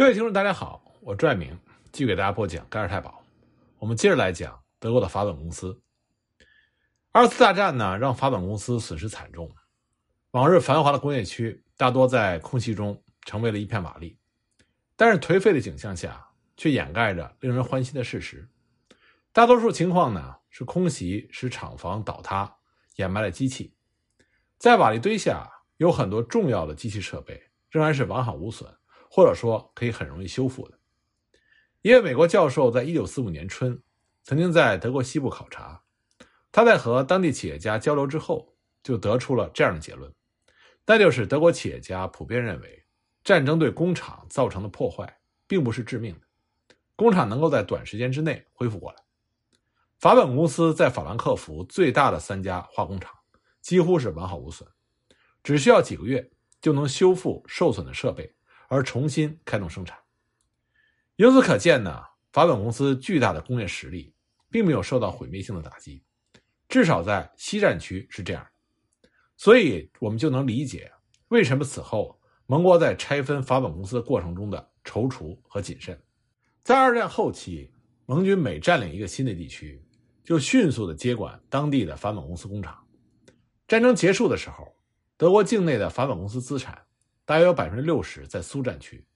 各位听众，大家好，我朱爱明继续给大家播讲《盖尔太保》。我们接着来讲德国的法本公司。二次大战呢，让法本公司损失惨重，往日繁华的工业区大多在空袭中成为了一片瓦砾。但是颓废的景象下，却掩盖着令人欢欣的事实。大多数情况呢，是空袭使厂房倒塌，掩埋了机器。在瓦砾堆下，有很多重要的机器设备仍然是完好无损。或者说可以很容易修复的。一位美国教授在1945年春曾经在德国西部考察，他在和当地企业家交流之后，就得出了这样的结论，那就是德国企业家普遍认为，战争对工厂造成的破坏并不是致命的，工厂能够在短时间之内恢复过来。法本公司在法兰克福最大的三家化工厂几乎是完好无损，只需要几个月就能修复受损的设备。而重新开动生产，由此可见呢，法本公司巨大的工业实力并没有受到毁灭性的打击，至少在西战区是这样所以我们就能理解为什么此后盟国在拆分法本公司的过程中的踌躇和谨慎。在二战后期，盟军每占领一个新的地区，就迅速的接管当地的法本公司工厂。战争结束的时候，德国境内的法本公司资产。大约有百分之六十在苏战区，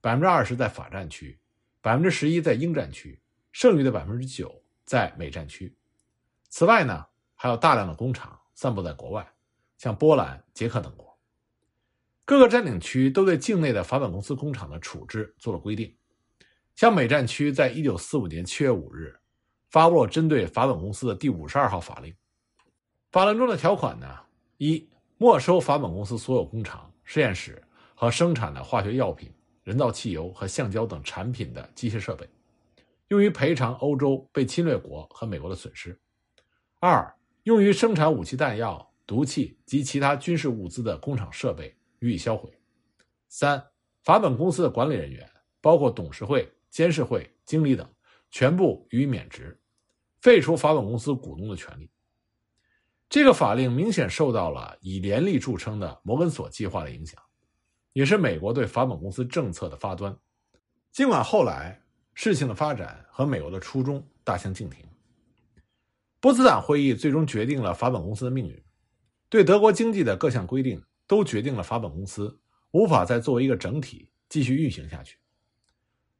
百分之二十在法战区，百分之十一在英战区，剩余的百分之九在美战区。此外呢，还有大量的工厂散布在国外，像波兰、捷克等国。各个占领区都对境内的法本公司工厂的处置做了规定。像美战区，在一九四五年七月五日发布了针对法本公司的第五十二号法令。法令中的条款呢，一没收法本公司所有工厂。实验室和生产的化学药品、人造汽油和橡胶等产品的机械设备，用于赔偿欧洲被侵略国和美国的损失；二，用于生产武器弹药、毒气及其他军事物资的工厂设备予以销毁；三，法本公司的管理人员，包括董事会、监事会、经理等，全部予以免职，废除法本公司股东的权利。这个法令明显受到了以廉利著称的摩根索计划的影响，也是美国对法本公司政策的发端。尽管后来事情的发展和美国的初衷大相径庭，波茨坦会议最终决定了法本公司的命运。对德国经济的各项规定都决定了法本公司无法再作为一个整体继续运行下去。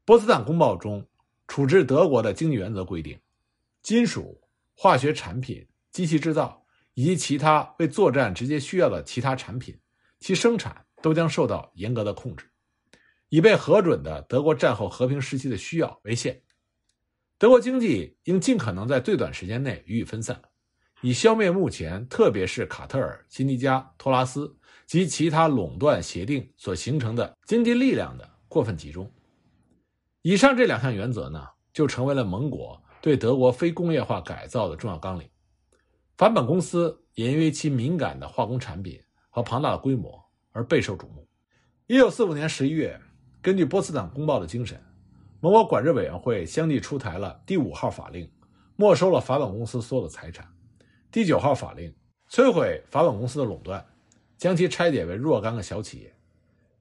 波茨坦公报中处置德国的经济原则规定，金属、化学产品、机器制造。以及其他为作战直接需要的其他产品，其生产都将受到严格的控制，以被核准的德国战后和平时期的需要为限。德国经济应尽可能在最短时间内予以分散，以消灭目前特别是卡特尔、辛迪加、托拉斯及其他垄断协定所形成的经济力量的过分集中。以上这两项原则呢，就成为了盟国对德国非工业化改造的重要纲领。法本公司也因为其敏感的化工产品和庞大的规模而备受瞩目。一九四五年十一月，根据波茨坦公报的精神，盟国管制委员会相继出台了第五号法令，没收了法本公司所有的财产；第九号法令摧毁法本公司的垄断，将其拆解为若干个小企业，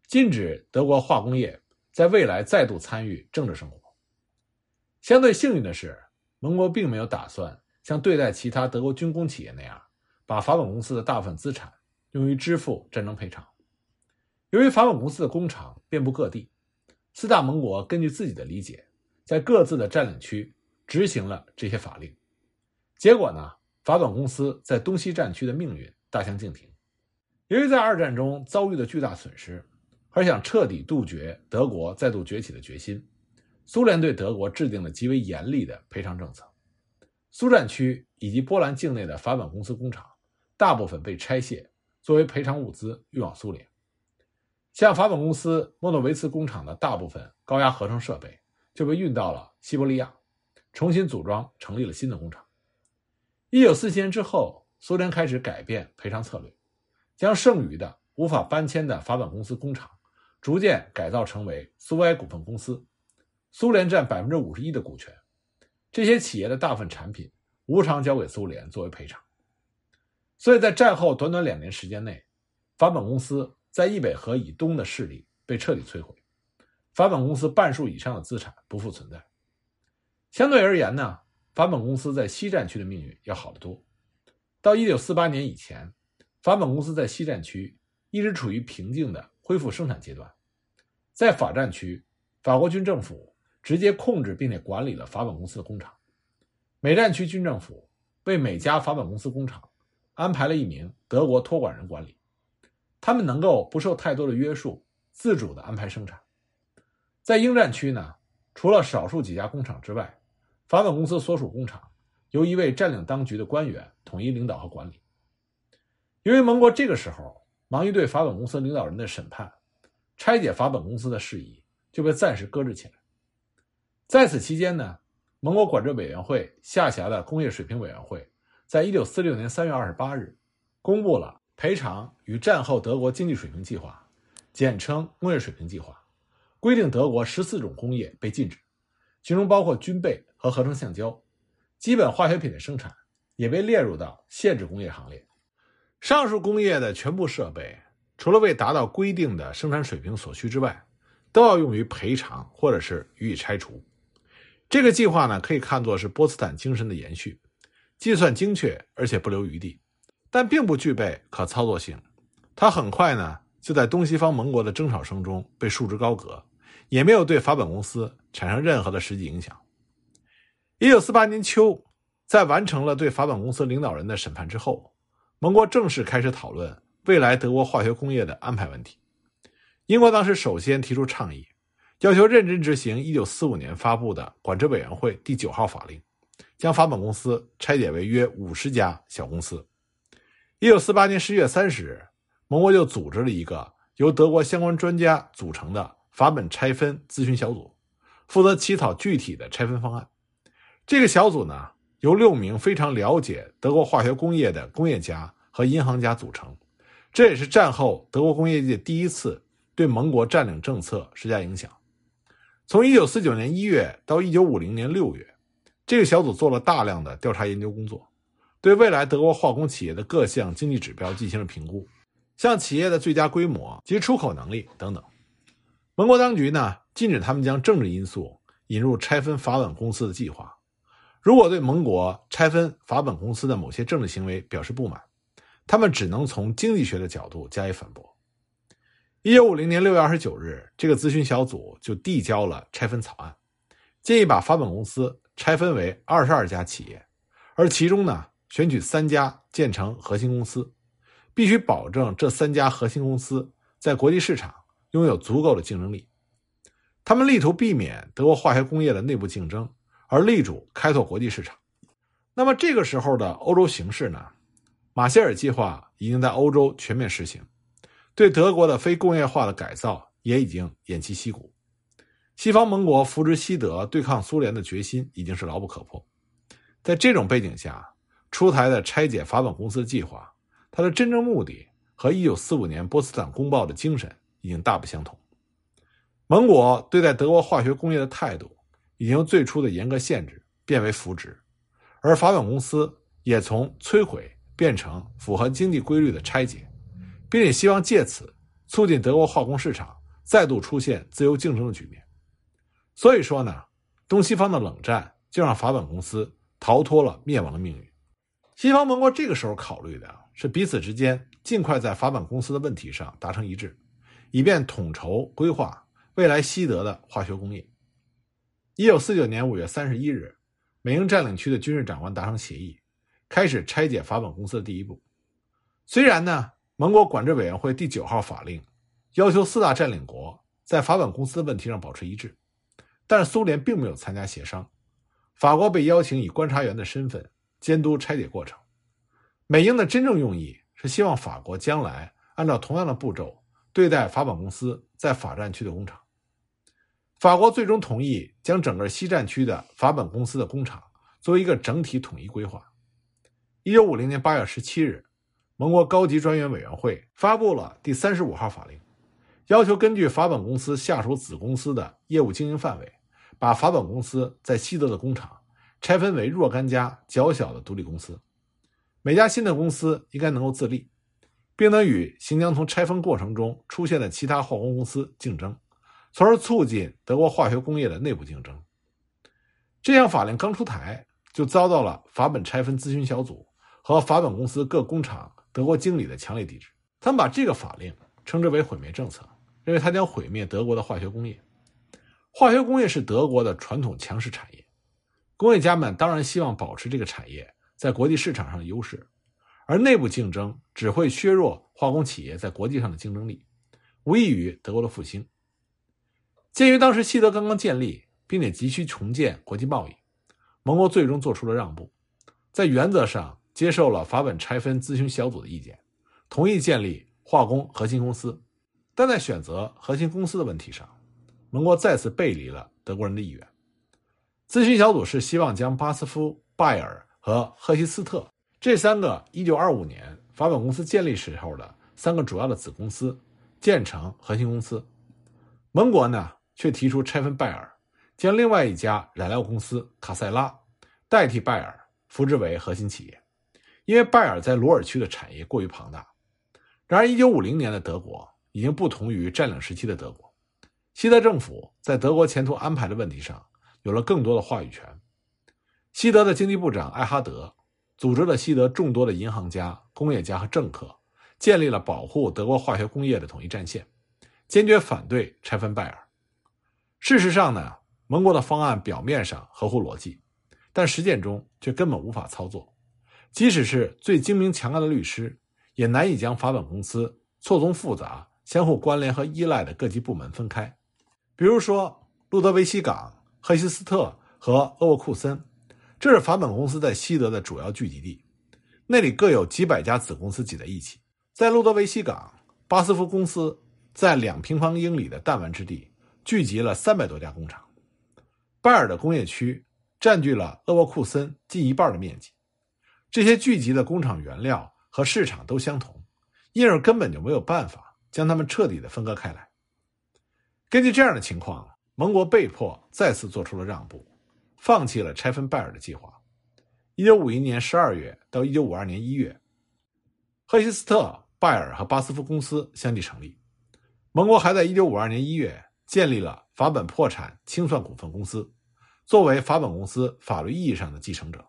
禁止德国化工业在未来再度参与政治生活。相对幸运的是，盟国并没有打算。像对待其他德国军工企业那样，把法本公司的大部分资产用于支付战争赔偿。由于法本公司的工厂遍布各地，四大盟国根据自己的理解，在各自的占领区执行了这些法令。结果呢，法本公司在东西战区的命运大相径庭。由于在二战中遭遇了巨大损失，而想彻底杜绝德国再度崛起的决心，苏联对德国制定了极为严厉的赔偿政策。苏战区以及波兰境内的法本公司工厂，大部分被拆卸，作为赔偿物资运往苏联。像法本公司莫诺维茨工厂的大部分高压合成设备就被运到了西伯利亚，重新组装，成立了新的工厂。一九四七年之后，苏联开始改变赔偿策略，将剩余的无法搬迁的法本公司工厂逐渐改造成为苏维埃股份公司，苏联占百分之五十一的股权。这些企业的大部分产品无偿交给苏联作为赔偿，所以在战后短短两年时间内，法本公司在易北河以东的势力被彻底摧毁，法本公司半数以上的资产不复存在。相对而言呢，法本公司在西战区的命运要好得多。到1948年以前，法本公司在西战区一直处于平静的恢复生产阶段。在法战区，法国军政府直接控制并且管理了法本公司的工厂。美战区军政府为每家法本公司工厂安排了一名德国托管人管理，他们能够不受太多的约束，自主的安排生产。在英战区呢，除了少数几家工厂之外，法本公司所属工厂由一位占领当局的官员统一领导和管理。由于盟国这个时候忙于对法本公司领导人的审判。拆解法本公司的事宜就被暂时搁置起来。在此期间呢，盟国管制委员会下辖的工业水平委员会，在一九四六年三月二十八日，公布了赔偿与战后德国经济水平计划，简称工业水平计划，规定德国十四种工业被禁止，其中包括军备和合成橡胶，基本化学品的生产也被列入到限制工业行列。上述工业的全部设备。除了为达到规定的生产水平所需之外，都要用于赔偿或者是予以拆除。这个计划呢，可以看作是波茨坦精神的延续，计算精确而且不留余地，但并不具备可操作性。它很快呢，就在东西方盟国的争吵声中被束之高阁，也没有对法本公司产生任何的实际影响。一九四八年秋，在完成了对法本公司领导人的审判之后，盟国正式开始讨论。未来德国化学工业的安排问题，英国当时首先提出倡议，要求认真执行1945年发布的管制委员会第九号法令，将法本公司拆解为约五十家小公司。1948年10月30日，盟国就组织了一个由德国相关专家组成的法本拆分咨询小组，负责起草具体的拆分方案。这个小组呢，由六名非常了解德国化学工业的工业家和银行家组成。这也是战后德国工业界第一次对盟国占领政策施加影响。从1949年1月到1950年6月，这个小组做了大量的调查研究工作，对未来德国化工企业的各项经济指标进行了评估，像企业的最佳规模及出口能力等等。盟国当局呢，禁止他们将政治因素引入拆分法本公司的计划。如果对盟国拆分法本公司的某些政治行为表示不满，他们只能从经济学的角度加以反驳。一九五零年六月二十九日，这个咨询小组就递交了拆分草案，建议把法本公司拆分为二十二家企业，而其中呢，选取三家建成核心公司，必须保证这三家核心公司在国际市场拥有足够的竞争力。他们力图避免德国化学工业的内部竞争，而力主开拓国际市场。那么这个时候的欧洲形势呢？马歇尔计划已经在欧洲全面实行，对德国的非工业化的改造也已经偃旗息鼓。西方盟国扶植西德对抗苏联的决心已经是牢不可破。在这种背景下，出台的拆解法本公司的计划，它的真正目的和1945年波茨坦公报的精神已经大不相同。盟国对待德国化学工业的态度，已经由最初的严格限制变为扶植，而法本公司也从摧毁。变成符合经济规律的拆解，并且希望借此促进德国化工市场再度出现自由竞争的局面。所以说呢，东西方的冷战就让法本公司逃脱了灭亡的命运。西方盟国这个时候考虑的是彼此之间尽快在法本公司的问题上达成一致，以便统筹规划未来西德的化学工业。一九四九年五月三十一日，美英占领区的军事长官达成协议。开始拆解法本公司的第一步。虽然呢，盟国管制委员会第九号法令要求四大占领国在法本公司的问题上保持一致，但是苏联并没有参加协商。法国被邀请以观察员的身份监督拆解过程。美英的真正用意是希望法国将来按照同样的步骤对待法本公司在法占区的工厂。法国最终同意将整个西战区的法本公司的工厂作为一个整体统一规划。一九五零年八月十七日，盟国高级专员委员会发布了第三十五号法令，要求根据法本公司下属子公司的业务经营范围，把法本公司在西德的工厂拆分为若干家较小的独立公司。每家新的公司应该能够自立，并能与行将从拆分过程中出现的其他化工公司竞争，从而促进德国化学工业的内部竞争。这项法令刚出台，就遭到了法本拆分咨询小组和法本公司各工厂德国经理的强烈抵制。他们把这个法令称之为“毁灭政策”，认为它将毁灭德国的化学工业。化学工业是德国的传统强势产业，工业家们当然希望保持这个产业在国际市场上的优势，而内部竞争只会削弱化工企业在国际上的竞争力，无异于德国的复兴。鉴于当时西德刚刚建立，并且急需重建国际贸易，盟国最终做出了让步，在原则上接受了法本拆分咨询小组的意见，同意建立化工核心公司，但在选择核心公司的问题上，盟国再次背离了德国人的意愿。咨询小组是希望将巴斯夫、拜尔和赫希斯特这三个1925年法本公司建立时候的三个主要的子公司建成核心公司，盟国呢？却提出拆分拜耳，将另外一家染料公司卡塞拉代替拜耳，扶植为核心企业。因为拜耳在鲁尔区的产业过于庞大。然而，1950年的德国已经不同于占领时期的德国，西德政府在德国前途安排的问题上有了更多的话语权。西德的经济部长艾哈德组织了西德众多的银行家、工业家和政客，建立了保护德国化学工业的统一战线，坚决反对拆分拜耳。事实上呢，盟国的方案表面上合乎逻辑，但实践中却根本无法操作。即使是最精明强干的律师，也难以将法本公司错综复杂、相互关联和依赖的各级部门分开。比如说，路德维希港、赫希斯特和厄沃库森，这是法本公司在西德的主要聚集地，那里各有几百家子公司挤在一起。在路德维希港，巴斯夫公司在两平方英里的弹丸之地。聚集了三百多家工厂，拜尔的工业区占据了厄沃库森近一半的面积。这些聚集的工厂原料和市场都相同，因而根本就没有办法将它们彻底的分割开来。根据这样的情况，盟国被迫再次做出了让步，放弃了拆分拜尔的计划。一九五一年十二月到一九五二年一月，赫希斯特、拜尔和巴斯夫公司相继成立。盟国还在一九五二年一月。建立了法本破产清算股份公司，作为法本公司法律意义上的继承者，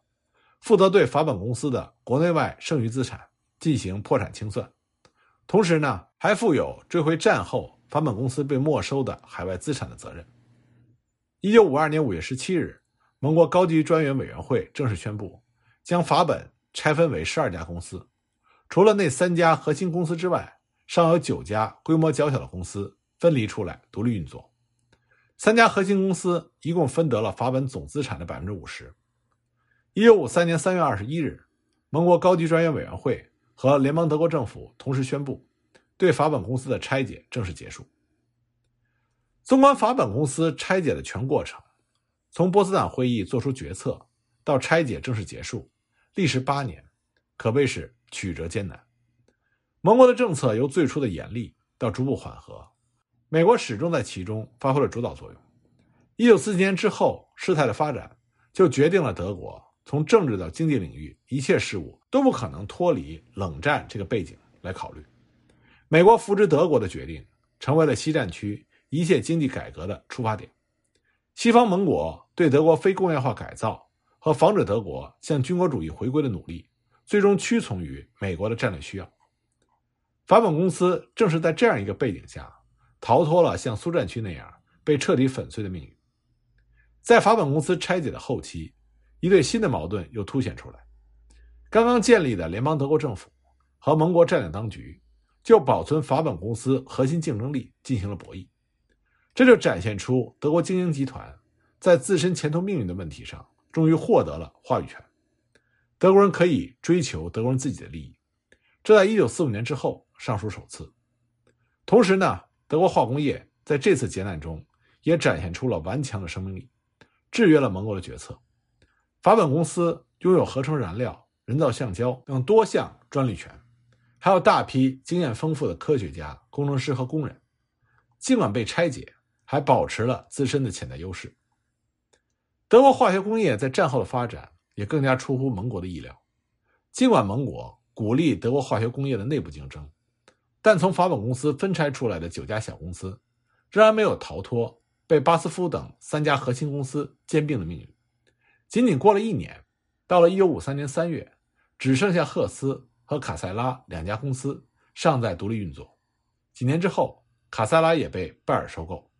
负责对法本公司的国内外剩余资产进行破产清算，同时呢，还负有追回战后法本公司被没收的海外资产的责任。一九五二年五月十七日，盟国高级专员委员会正式宣布，将法本拆分为十二家公司，除了那三家核心公司之外，尚有九家规模较小的公司。分离出来独立运作，三家核心公司一共分得了法本总资产的百分之五十。一九五三年三月二十一日，盟国高级专员委员会和联邦德国政府同时宣布，对法本公司的拆解正式结束。纵观法本公司拆解的全过程，从波茨坦会议作出决策到拆解正式结束，历时八年，可谓是曲折艰难。盟国的政策由最初的严厉到逐步缓和。美国始终在其中发挥了主导作用。一九四七年之后，事态的发展就决定了德国从政治到经济领域一切事务都不可能脱离冷战这个背景来考虑。美国扶植德国的决定成为了西战区一切经济改革的出发点。西方盟国对德国非工业化改造和防止德国向军国主义回归的努力，最终屈从于美国的战略需要。法本公司正是在这样一个背景下。逃脱了像苏战区那样被彻底粉碎的命运。在法本公司拆解的后期，一对新的矛盾又凸显出来：刚刚建立的联邦德国政府和盟国占领当局就保存法本公司核心竞争力进行了博弈。这就展现出德国精英集团在自身前途命运的问题上终于获得了话语权。德国人可以追求德国人自己的利益，这在一九四五年之后尚属首次。同时呢。德国化工业在这次劫难中也展现出了顽强的生命力，制约了盟国的决策。法本公司拥有合成燃料、人造橡胶等多项专利权，还有大批经验丰富的科学家、工程师和工人。尽管被拆解，还保持了自身的潜在优势。德国化学工业在战后的发展也更加出乎盟国的意料。尽管盟国鼓励德国化学工业的内部竞争。但从法本公司分拆出来的九家小公司，仍然没有逃脱被巴斯夫等三家核心公司兼并的命运。仅仅过了一年，到了1953年3月，只剩下赫斯和卡塞拉两家公司尚在独立运作。几年之后，卡塞拉也被拜耳收购，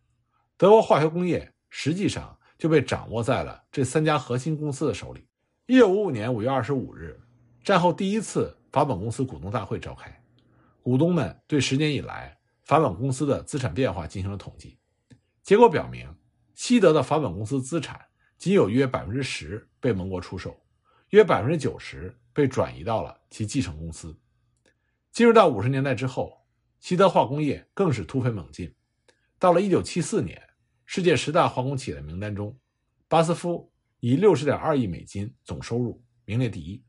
德国化学工业实际上就被掌握在了这三家核心公司的手里。1955年5月25日，战后第一次法本公司股东大会召开，股东们对十年以来法本公司的资产变化进行了统计，结果表明，西德的法本公司资产仅有约百分之十被盟国出售，约百分之九十被转移到了其继承公司。进入到五十年代之后。西德化工业更是突飞猛进。到了1974年，世界十大化工企业的名单中，巴斯夫以60.2亿美金总收入名列第一，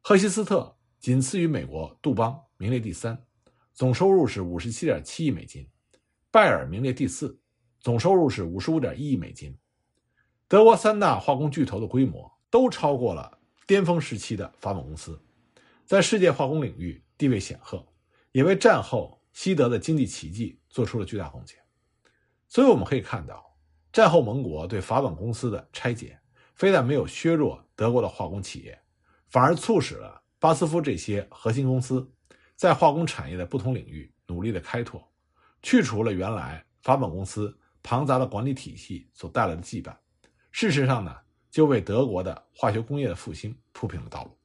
赫希斯特仅次于美国杜邦，名列第三，总收入是57.7亿美金；拜耳名列第四，总收入是55.1亿美金。德国三大化工巨头的规模都超过了巅峰时期的法本公司，在世界化工领域地位显赫，也为战后。西德的经济奇迹做出了巨大贡献，所以我们可以看到，战后盟国对法本公司的拆解，非但没有削弱德国的化工企业，反而促使了巴斯夫这些核心公司在化工产业的不同领域努力的开拓，去除了原来法本公司庞杂的管理体系所带来的羁绊。事实上呢，就为德国的化学工业的复兴铺平了道路。